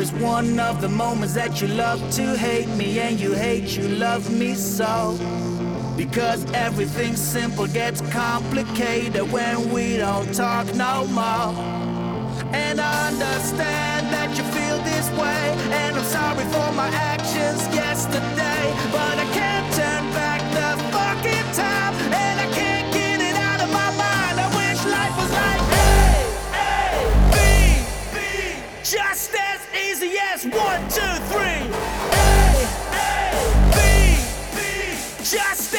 is one of the moments that you love to hate me, and you hate you love me so. Because everything simple gets complicated when we don't talk no more. And I understand that you feel this way, and I'm sorry for my actions yesterday, but I can't turn easy one, two, three. A, A, B, B, just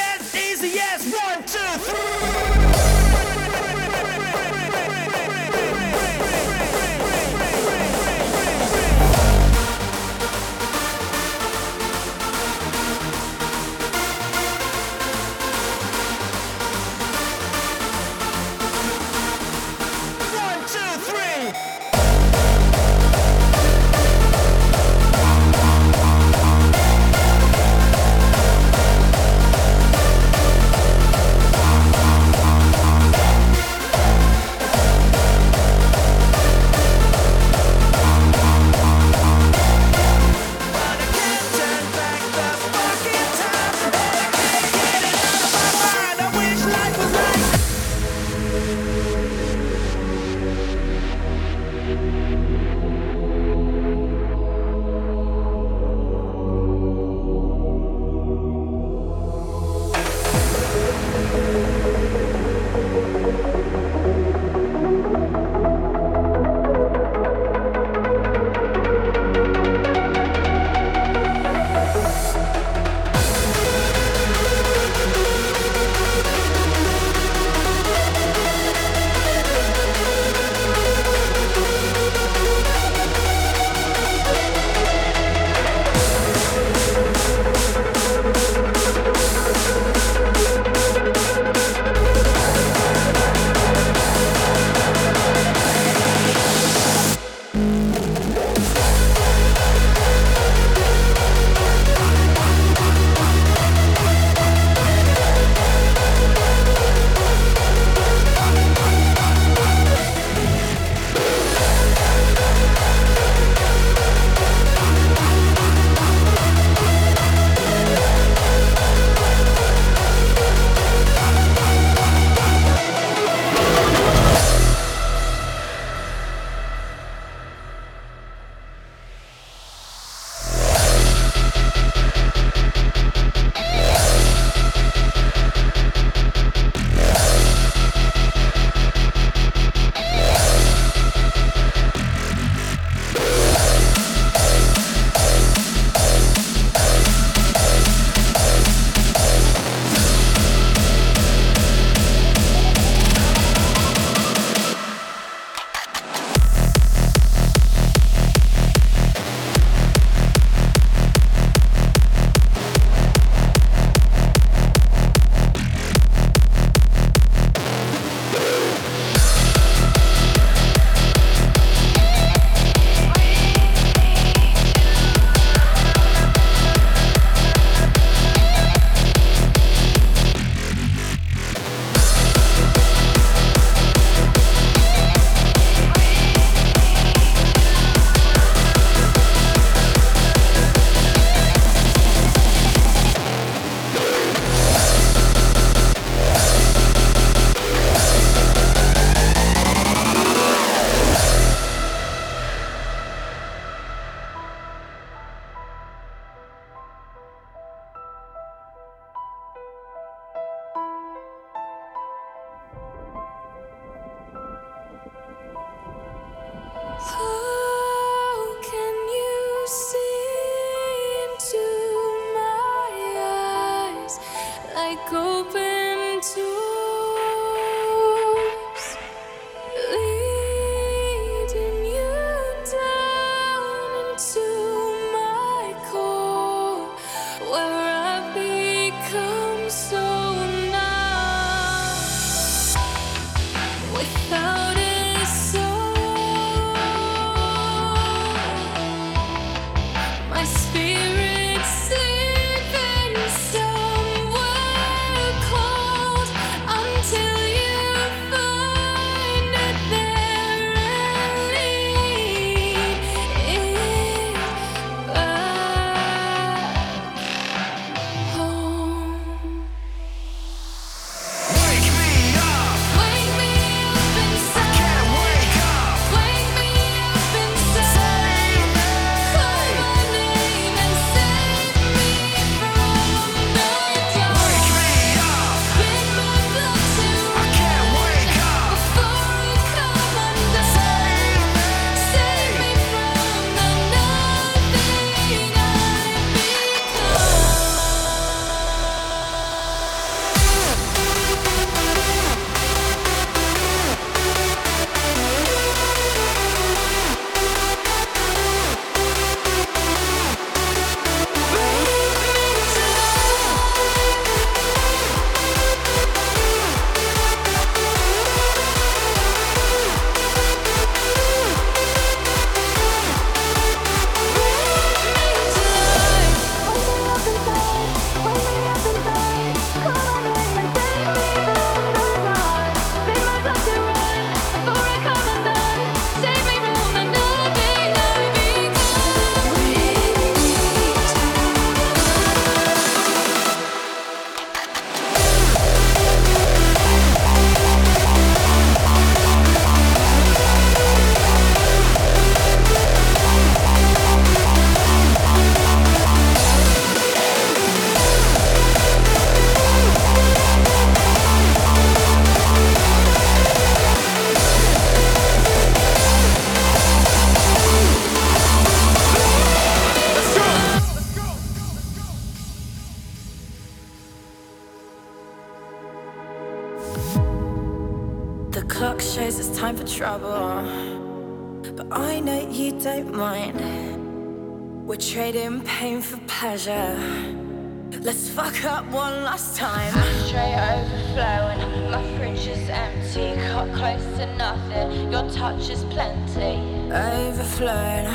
pleasure. Let's fuck up one last time. Straight overflowing, my fridge is empty. Got close to nothing, your touch is plenty. Overflowing,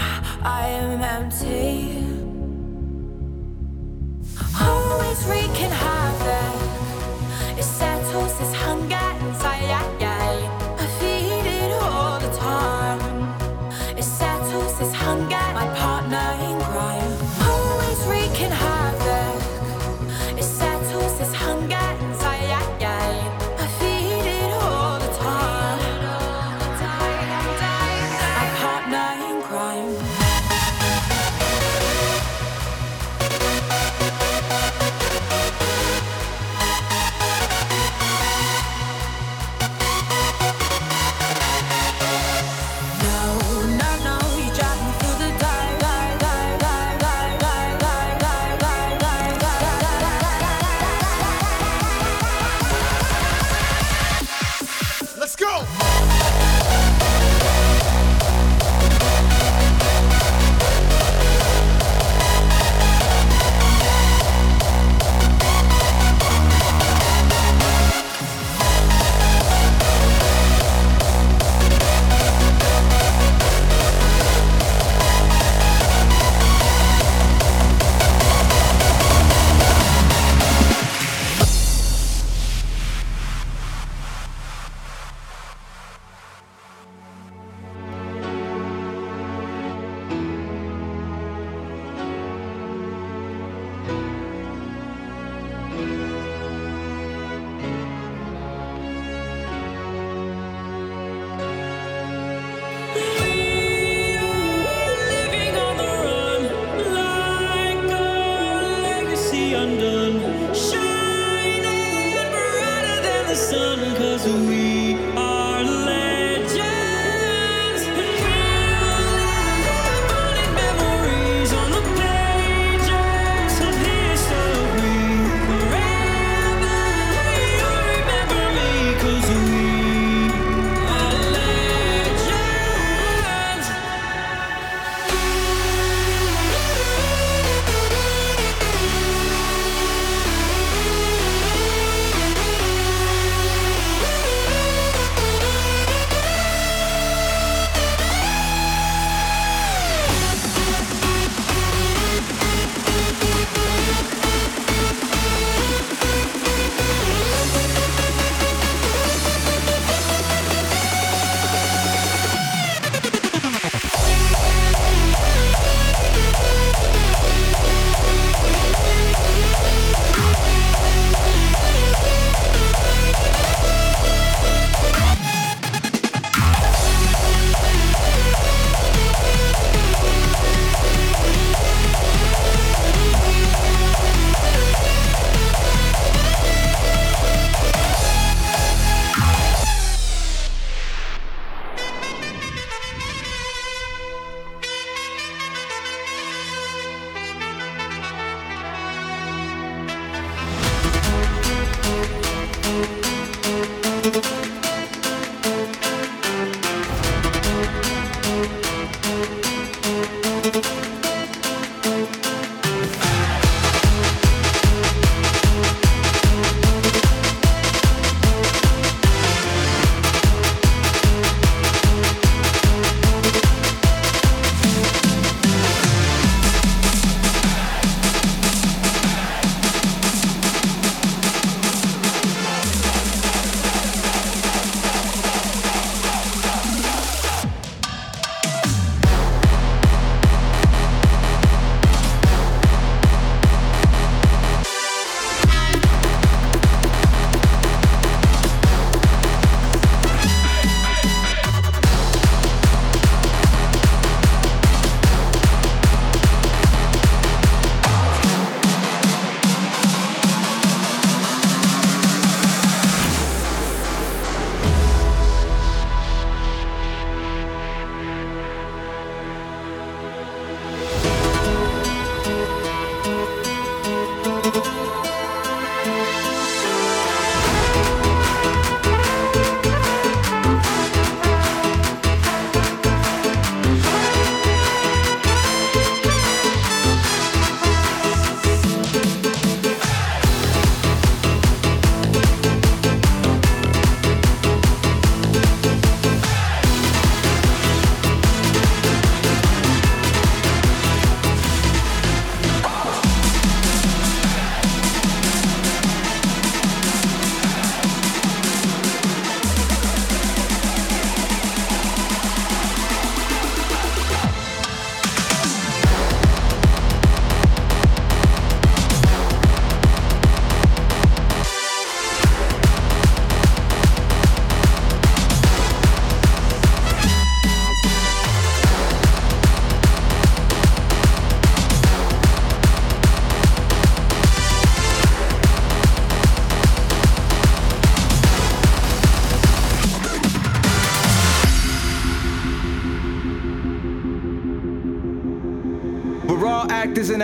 I am empty. Always wreaking havoc.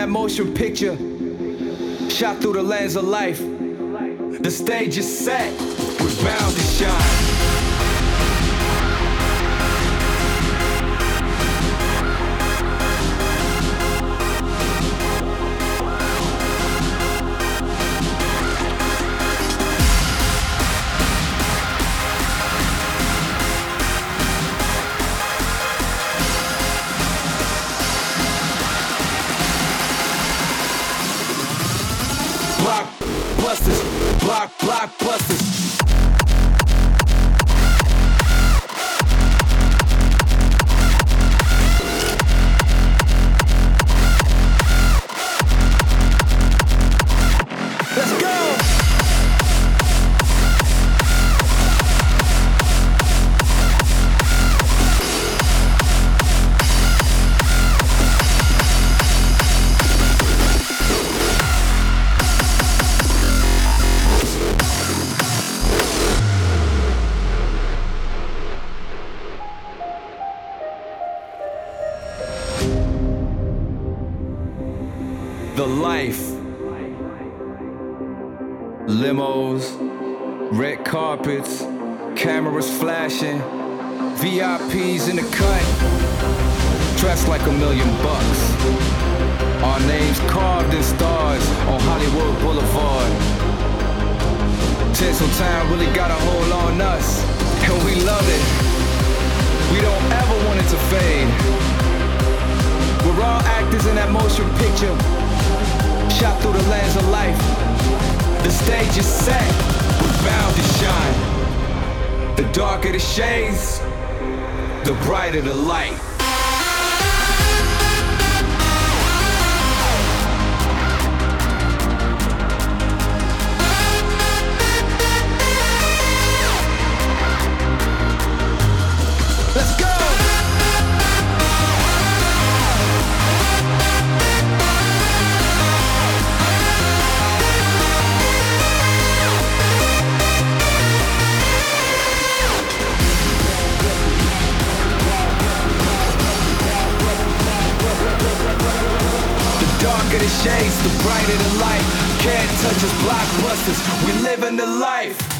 That motion picture, shot through the lens of life. The stage is set, we're bound to shine. the life. Limos, red carpets, cameras flashing, VIPs in the cut, dressed like a million bucks. Our names carved in stars on Hollywood Boulevard. Tinseltown really got a hold on us, and we love it. We don't ever want it to fade. We're all actors in that motion picture shot through the lens of life. The stage is set, we're bound to shine. The darker the shades, the brighter the light. the brighter the light. Can't touch us, blockbusters. We living the life.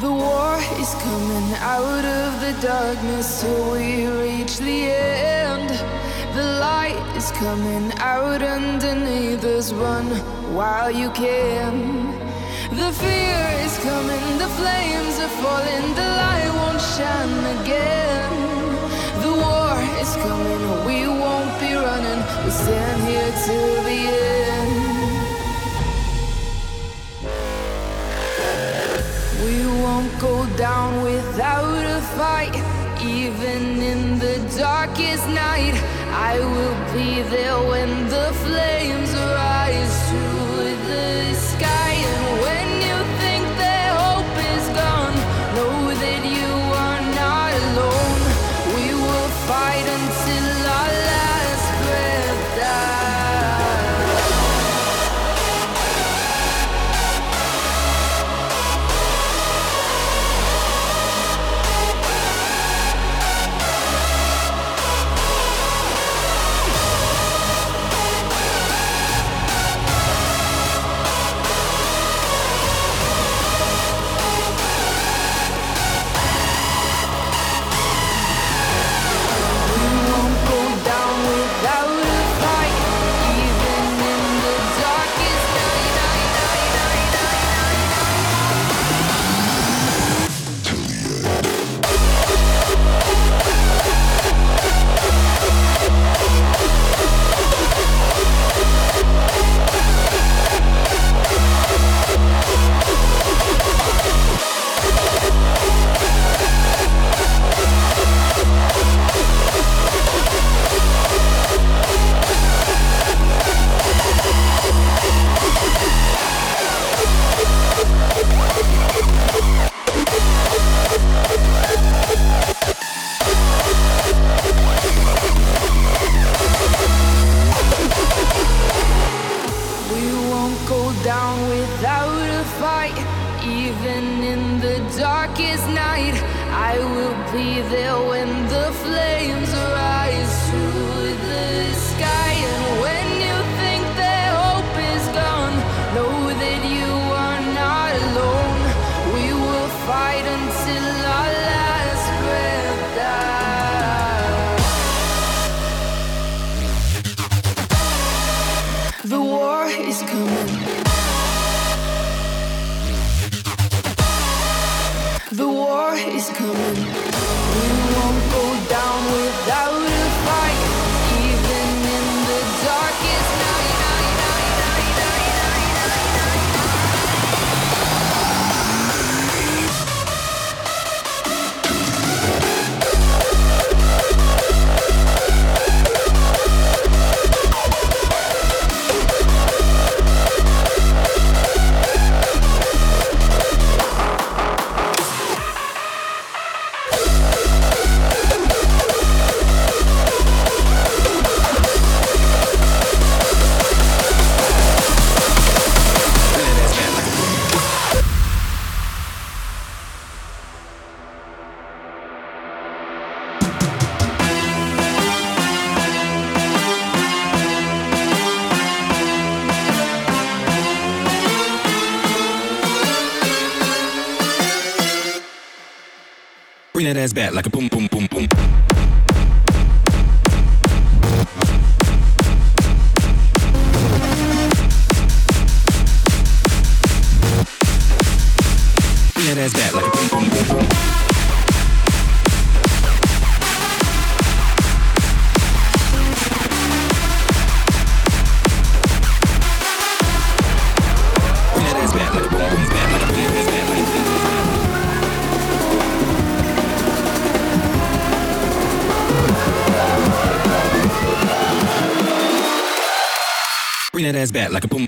The war is coming out of the darkness till we reach the end. The light is coming out underneath us. Run while you can. The fear is coming, the flames are falling, the light won't shine again. The war is coming, we won't be running. We stand here till the end. won't go down without a fight. Even in the darkest night, I will be there when the flames rise. ass back like a boom, boom, boom, boom. Bad back like a boom.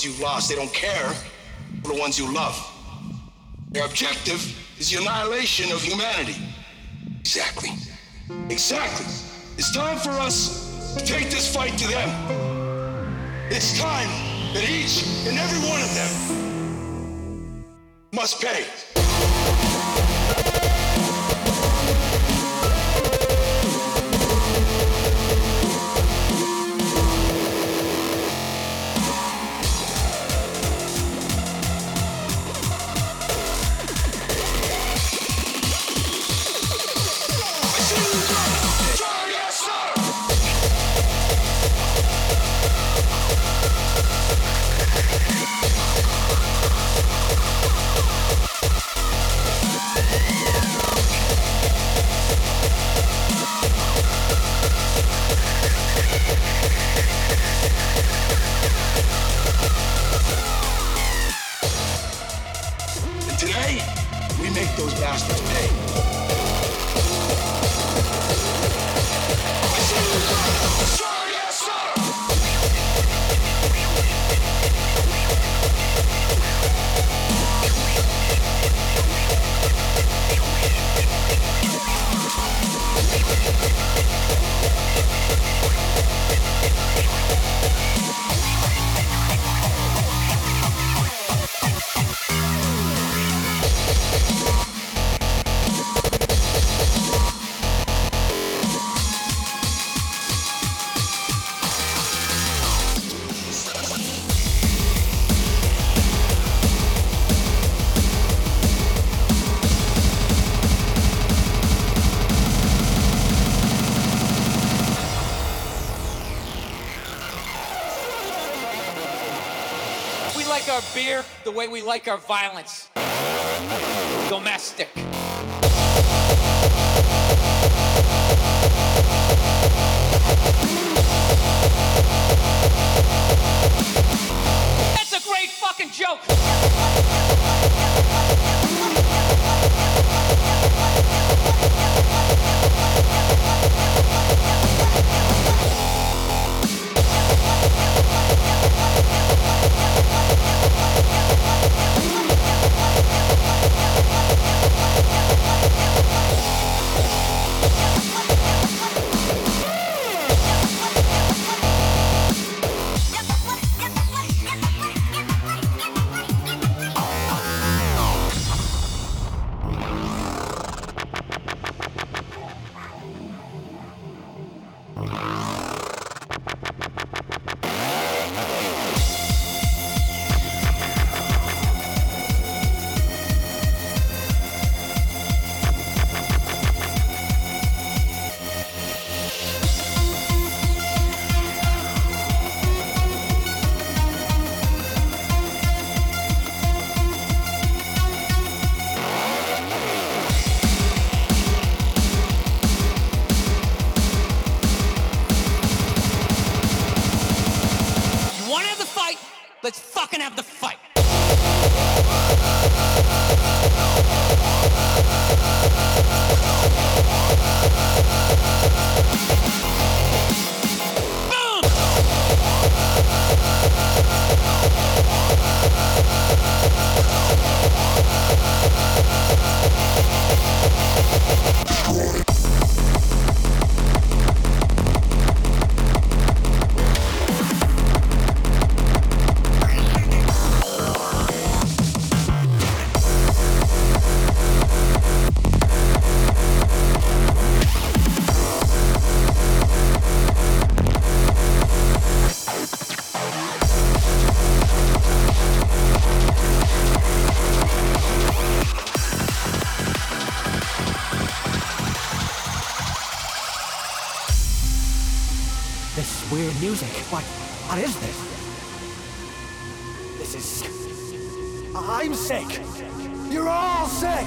ones you've lost. They don't care for the ones you love. Their objective is the annihilation of humanity. Exactly. Exactly. It's time for us to take this fight to them. It's time that each and every one of them must pay. The way we like our violence. You're all sick.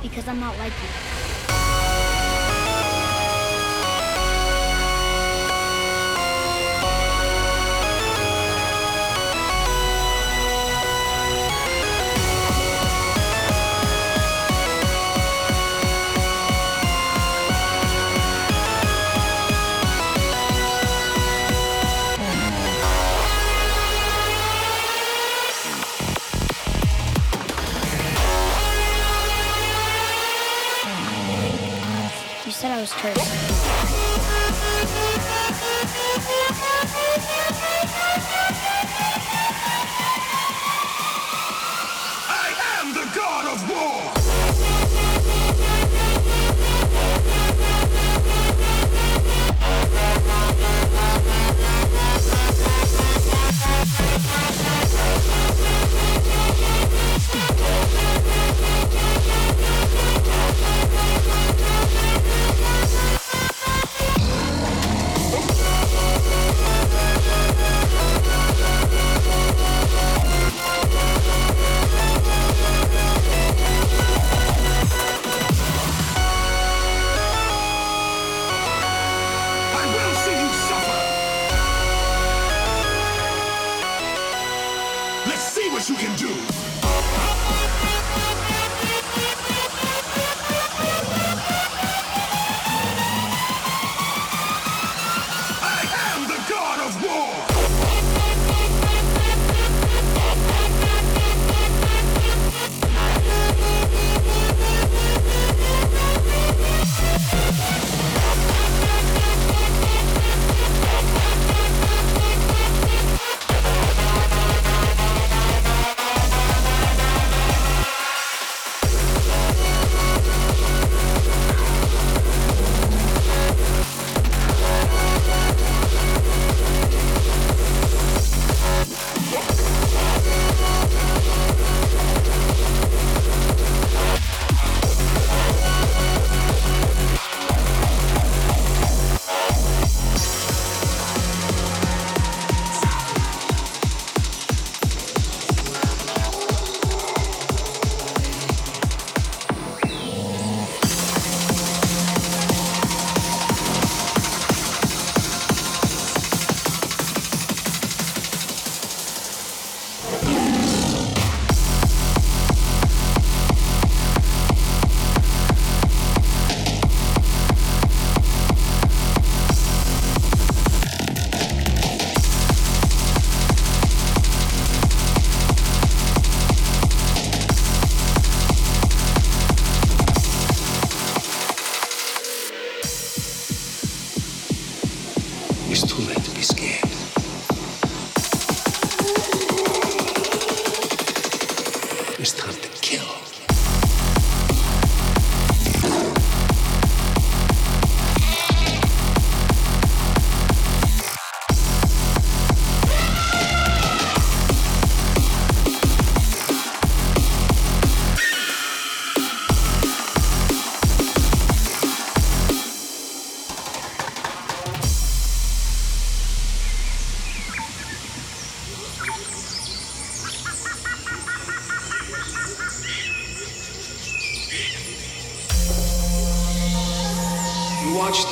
Because I'm not like you.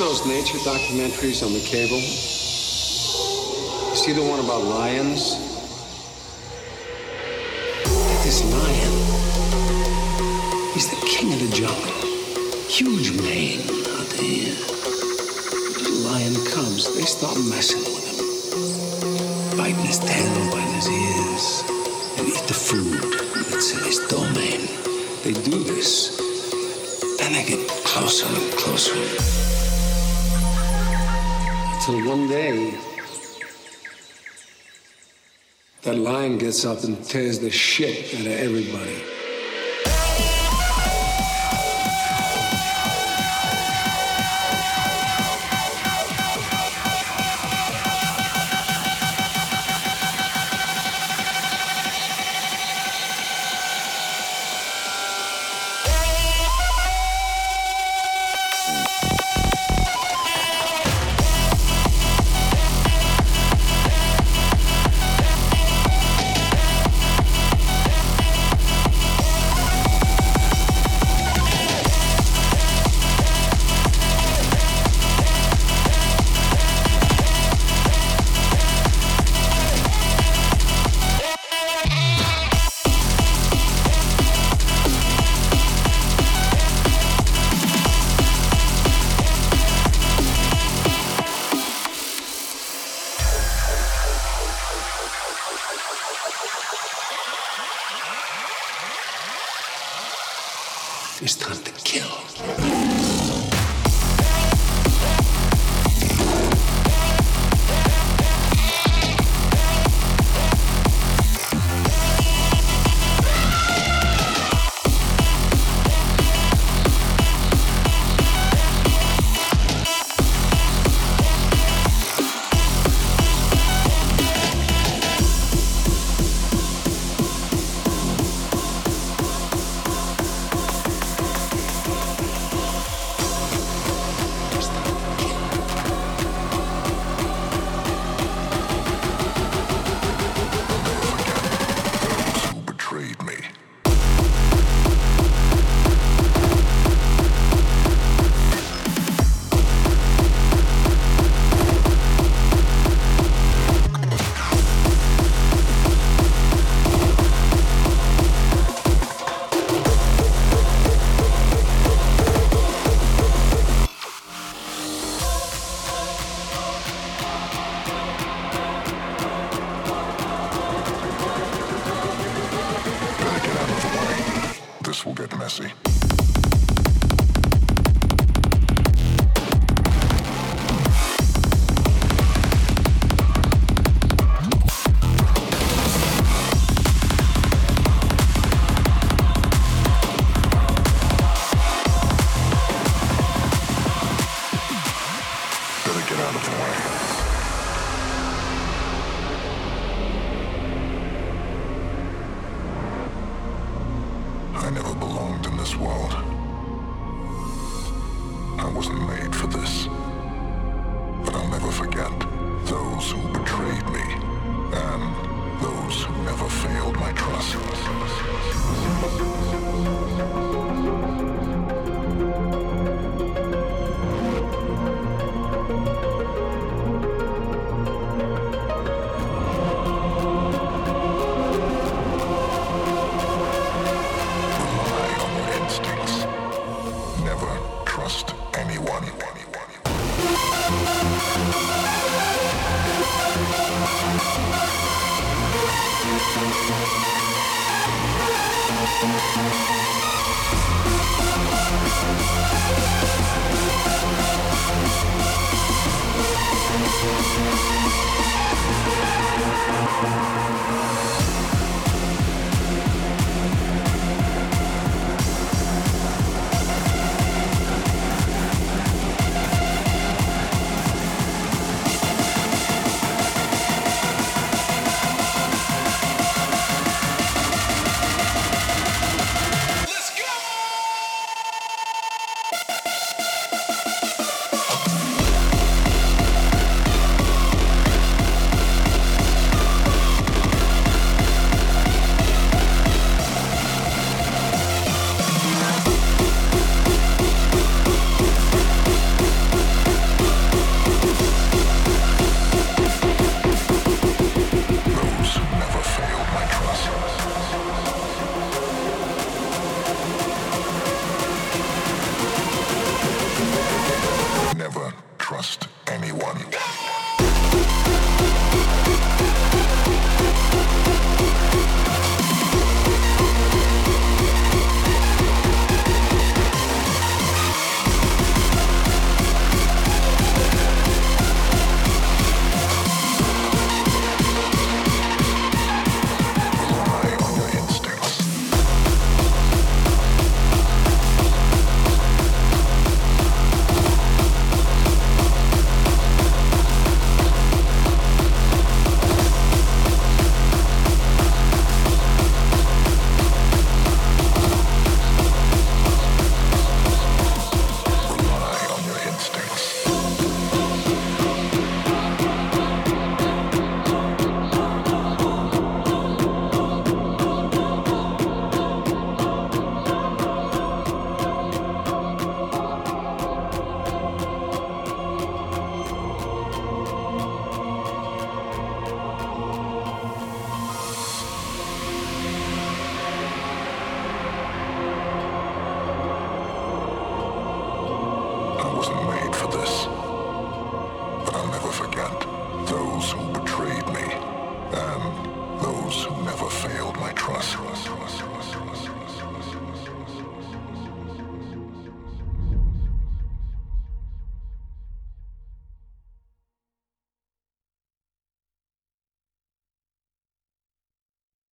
Those nature documentaries on the cable? See the one about lions? This lion, he's the king of the jungle. Huge mane out there. The lion cubs, they start messing with him. Biting his tail, biting his ears, and eat the food that's in his domain. They do this, then they get closer and closer. Till one day, that lion gets up and tears the shit out of everybody. This world.